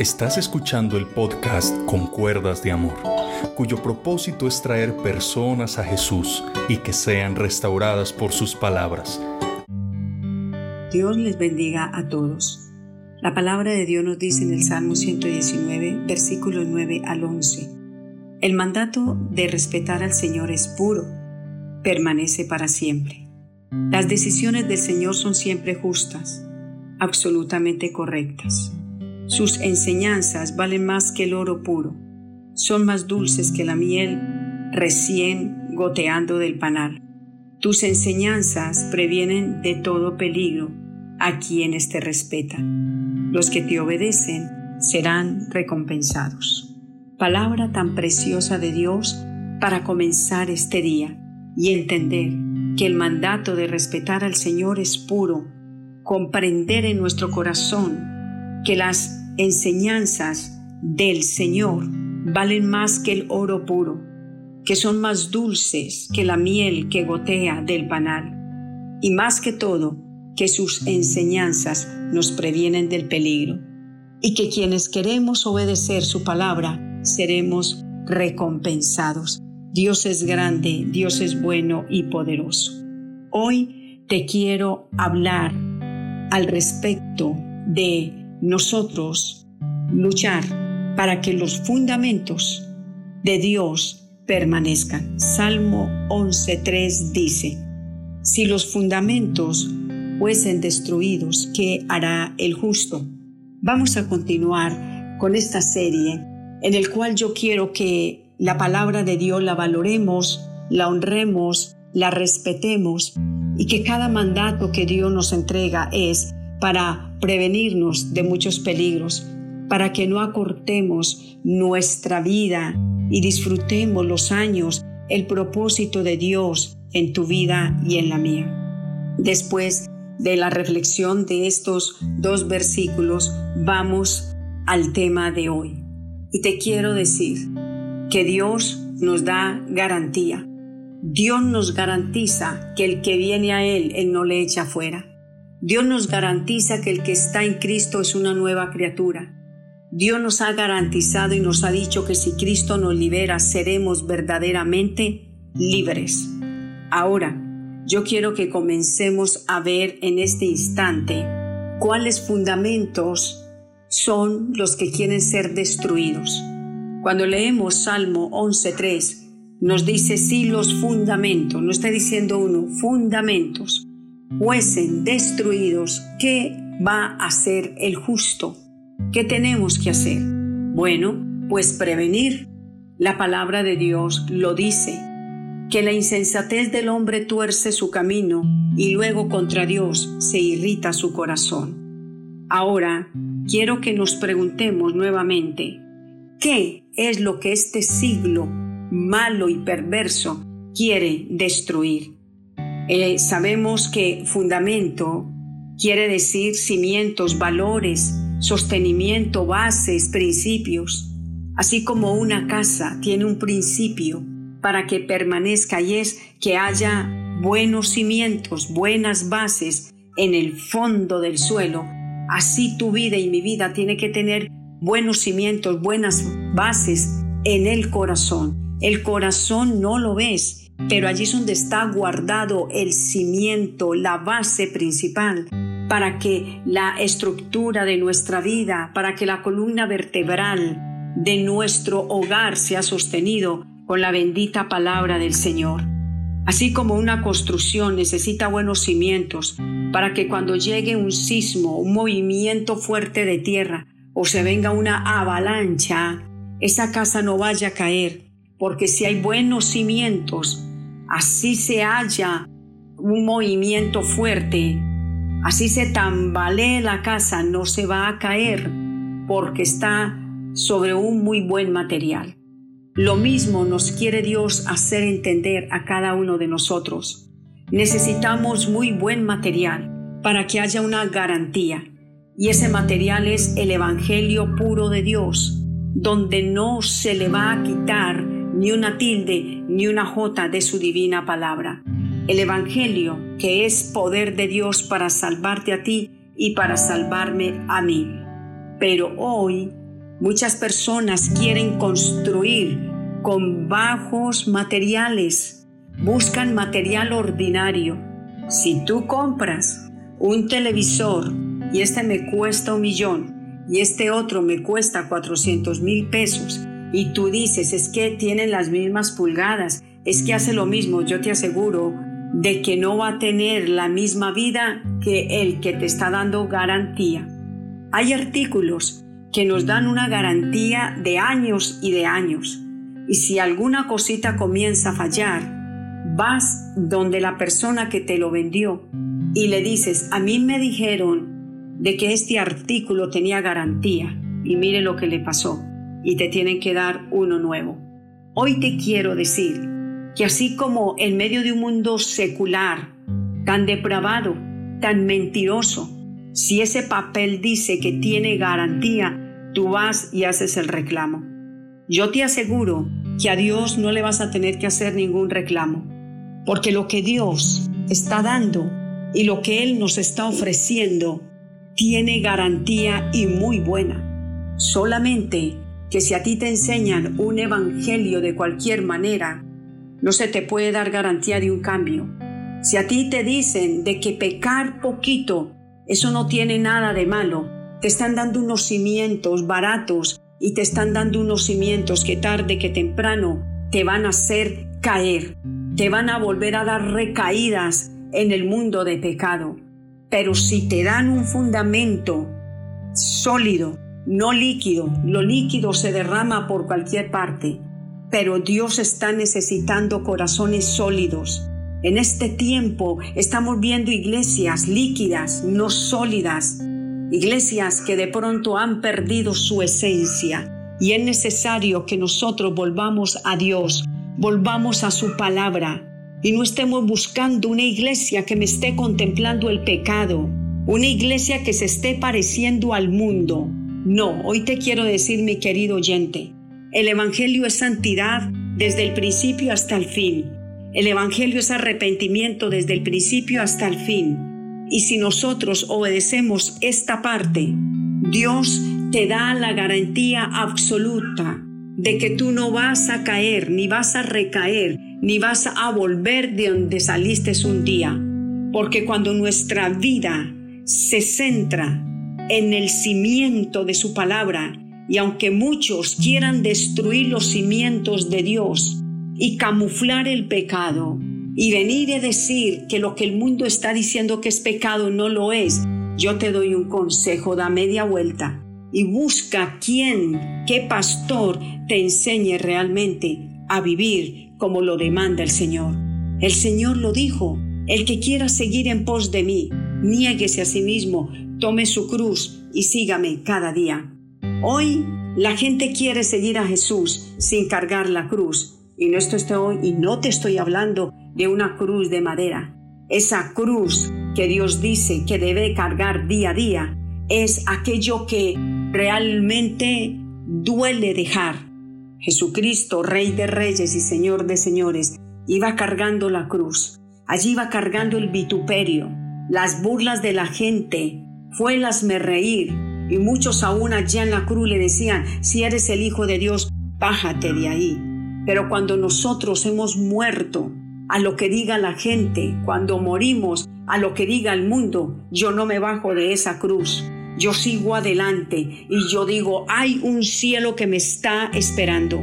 Estás escuchando el podcast Con Cuerdas de Amor, cuyo propósito es traer personas a Jesús y que sean restauradas por sus palabras. Dios les bendiga a todos. La palabra de Dios nos dice en el Salmo 119, versículos 9 al 11. El mandato de respetar al Señor es puro, permanece para siempre. Las decisiones del Señor son siempre justas, absolutamente correctas. Sus enseñanzas valen más que el oro puro, son más dulces que la miel recién goteando del panal. Tus enseñanzas previenen de todo peligro a quienes te respetan. Los que te obedecen serán recompensados. Palabra tan preciosa de Dios para comenzar este día y entender que el mandato de respetar al Señor es puro, comprender en nuestro corazón que las enseñanzas del Señor valen más que el oro puro, que son más dulces que la miel que gotea del panal, y más que todo, que sus enseñanzas nos previenen del peligro, y que quienes queremos obedecer su palabra seremos recompensados. Dios es grande, Dios es bueno y poderoso. Hoy te quiero hablar al respecto de nosotros luchar para que los fundamentos de Dios permanezcan. Salmo 11.3 dice, si los fundamentos fuesen destruidos, ¿qué hará el justo? Vamos a continuar con esta serie en el cual yo quiero que la palabra de Dios la valoremos, la honremos, la respetemos y que cada mandato que Dios nos entrega es para prevenirnos de muchos peligros, para que no acortemos nuestra vida y disfrutemos los años, el propósito de Dios en tu vida y en la mía. Después de la reflexión de estos dos versículos, vamos al tema de hoy. Y te quiero decir que Dios nos da garantía. Dios nos garantiza que el que viene a Él, Él no le echa fuera. Dios nos garantiza que el que está en Cristo es una nueva criatura. Dios nos ha garantizado y nos ha dicho que si Cristo nos libera seremos verdaderamente libres. Ahora, yo quiero que comencemos a ver en este instante cuáles fundamentos son los que quieren ser destruidos. Cuando leemos Salmo 11.3, nos dice sí los fundamentos, no está diciendo uno, fundamentos fuesen destruidos, ¿qué va a hacer el justo? ¿Qué tenemos que hacer? Bueno, pues prevenir. La palabra de Dios lo dice, que la insensatez del hombre tuerce su camino y luego contra Dios se irrita su corazón. Ahora, quiero que nos preguntemos nuevamente, ¿qué es lo que este siglo malo y perverso quiere destruir? Eh, sabemos que fundamento quiere decir cimientos, valores, sostenimiento, bases, principios. Así como una casa tiene un principio para que permanezca y es que haya buenos cimientos, buenas bases en el fondo del suelo. Así tu vida y mi vida tiene que tener buenos cimientos, buenas bases en el corazón. El corazón no lo ves, pero allí es donde está guardado el cimiento, la base principal, para que la estructura de nuestra vida, para que la columna vertebral de nuestro hogar sea sostenido con la bendita palabra del Señor. Así como una construcción necesita buenos cimientos para que cuando llegue un sismo, un movimiento fuerte de tierra o se venga una avalancha, esa casa no vaya a caer, porque si hay buenos cimientos, así se haya un movimiento fuerte, así se tambalee la casa, no se va a caer porque está sobre un muy buen material. Lo mismo nos quiere Dios hacer entender a cada uno de nosotros. Necesitamos muy buen material para que haya una garantía. Y ese material es el Evangelio puro de Dios, donde no se le va a quitar ni una tilde, ni una jota de su divina palabra. El Evangelio, que es poder de Dios para salvarte a ti y para salvarme a mí. Pero hoy Muchas personas quieren construir con bajos materiales, buscan material ordinario. Si tú compras un televisor y este me cuesta un millón y este otro me cuesta 400 mil pesos y tú dices es que tienen las mismas pulgadas, es que hace lo mismo, yo te aseguro de que no va a tener la misma vida que el que te está dando garantía. Hay artículos que nos dan una garantía de años y de años. Y si alguna cosita comienza a fallar, vas donde la persona que te lo vendió y le dices, a mí me dijeron de que este artículo tenía garantía y mire lo que le pasó y te tienen que dar uno nuevo. Hoy te quiero decir que así como en medio de un mundo secular, tan depravado, tan mentiroso, si ese papel dice que tiene garantía, tú vas y haces el reclamo. Yo te aseguro que a Dios no le vas a tener que hacer ningún reclamo, porque lo que Dios está dando y lo que Él nos está ofreciendo tiene garantía y muy buena. Solamente que si a ti te enseñan un evangelio de cualquier manera, no se te puede dar garantía de un cambio. Si a ti te dicen de que pecar poquito eso no tiene nada de malo. Te están dando unos cimientos baratos y te están dando unos cimientos que tarde que temprano te van a hacer caer, te van a volver a dar recaídas en el mundo de pecado. Pero si te dan un fundamento sólido, no líquido, lo líquido se derrama por cualquier parte, pero Dios está necesitando corazones sólidos, en este tiempo estamos viendo iglesias líquidas, no sólidas, iglesias que de pronto han perdido su esencia. Y es necesario que nosotros volvamos a Dios, volvamos a su palabra. Y no estemos buscando una iglesia que me esté contemplando el pecado, una iglesia que se esté pareciendo al mundo. No, hoy te quiero decir, mi querido oyente, el Evangelio es santidad desde el principio hasta el fin. El Evangelio es arrepentimiento desde el principio hasta el fin. Y si nosotros obedecemos esta parte, Dios te da la garantía absoluta de que tú no vas a caer, ni vas a recaer, ni vas a volver de donde saliste un día. Porque cuando nuestra vida se centra en el cimiento de su palabra, y aunque muchos quieran destruir los cimientos de Dios, y camuflar el pecado y venir y decir que lo que el mundo está diciendo que es pecado no lo es, yo te doy un consejo, da media vuelta y busca quién, qué pastor te enseñe realmente a vivir como lo demanda el Señor. El Señor lo dijo, el que quiera seguir en pos de mí, niéguese a sí mismo, tome su cruz y sígame cada día. Hoy la gente quiere seguir a Jesús sin cargar la cruz, y no, estoy, y no te estoy hablando de una cruz de madera. Esa cruz que Dios dice que debe cargar día a día es aquello que realmente duele dejar. Jesucristo, Rey de Reyes y Señor de Señores, iba cargando la cruz. Allí iba cargando el vituperio, las burlas de la gente, fue el reír, y muchos aún allá en la cruz le decían, si eres el Hijo de Dios, bájate de ahí. Pero cuando nosotros hemos muerto a lo que diga la gente, cuando morimos a lo que diga el mundo, yo no me bajo de esa cruz. Yo sigo adelante y yo digo, hay un cielo que me está esperando.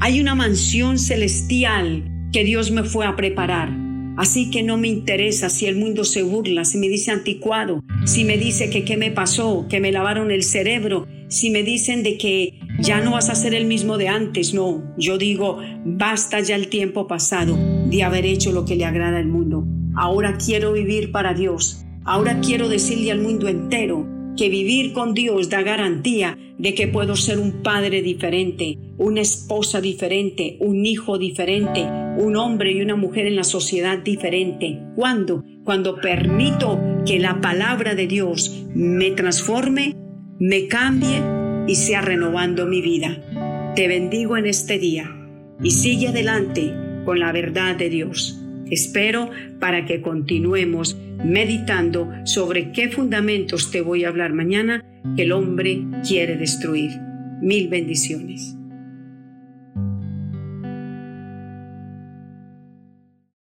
Hay una mansión celestial que Dios me fue a preparar. Así que no me interesa si el mundo se burla, si me dice anticuado, si me dice que qué me pasó, que me lavaron el cerebro, si me dicen de que ya no vas a ser el mismo de antes, no, yo digo, basta ya el tiempo pasado de haber hecho lo que le agrada al mundo. Ahora quiero vivir para Dios. Ahora quiero decirle al mundo entero que vivir con Dios da garantía de que puedo ser un padre diferente, una esposa diferente, un hijo diferente, un hombre y una mujer en la sociedad diferente. ¿Cuándo? Cuando permito que la palabra de Dios me transforme me cambie y sea renovando mi vida. Te bendigo en este día y sigue adelante con la verdad de Dios. Espero para que continuemos meditando sobre qué fundamentos te voy a hablar mañana que el hombre quiere destruir. Mil bendiciones.